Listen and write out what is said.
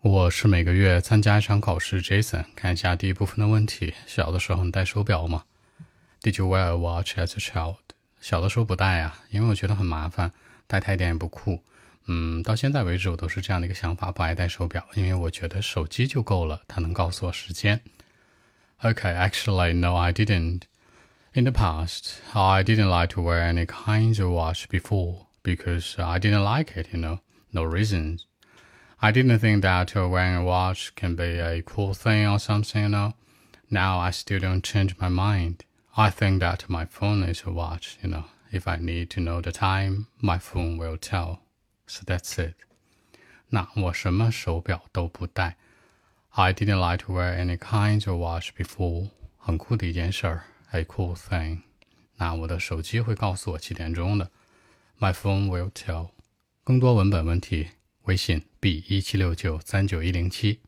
我是每个月参加一场考试，Jason。看一下第一部分的问题：小的时候你戴手表吗？Did you wear a watch as a child？小的时候不戴呀，因为我觉得很麻烦，戴太点也不酷。嗯，到现在为止我都是这样的一个想法，不爱戴手表，因为我觉得手机就够了，它能告诉我时间。Okay, actually, no, I didn't. In the past, I didn't like to wear any kinds of watch before because I didn't like it, you know, no reasons. I didn't think that wearing a watch can be a cool thing or something, you know. Now I still don't change my mind. I think that my phone is a watch, you know. If I need to know the time, my phone will tell. So that's it. 那我什么手表都不戴。I didn't like to wear any kinds of watch before. 很酷的一件事儿，a cool thing. 那我的手机会告诉我几点钟的。My phone will tell. 更多文本问题。 微信 b 一七六九三九一零七。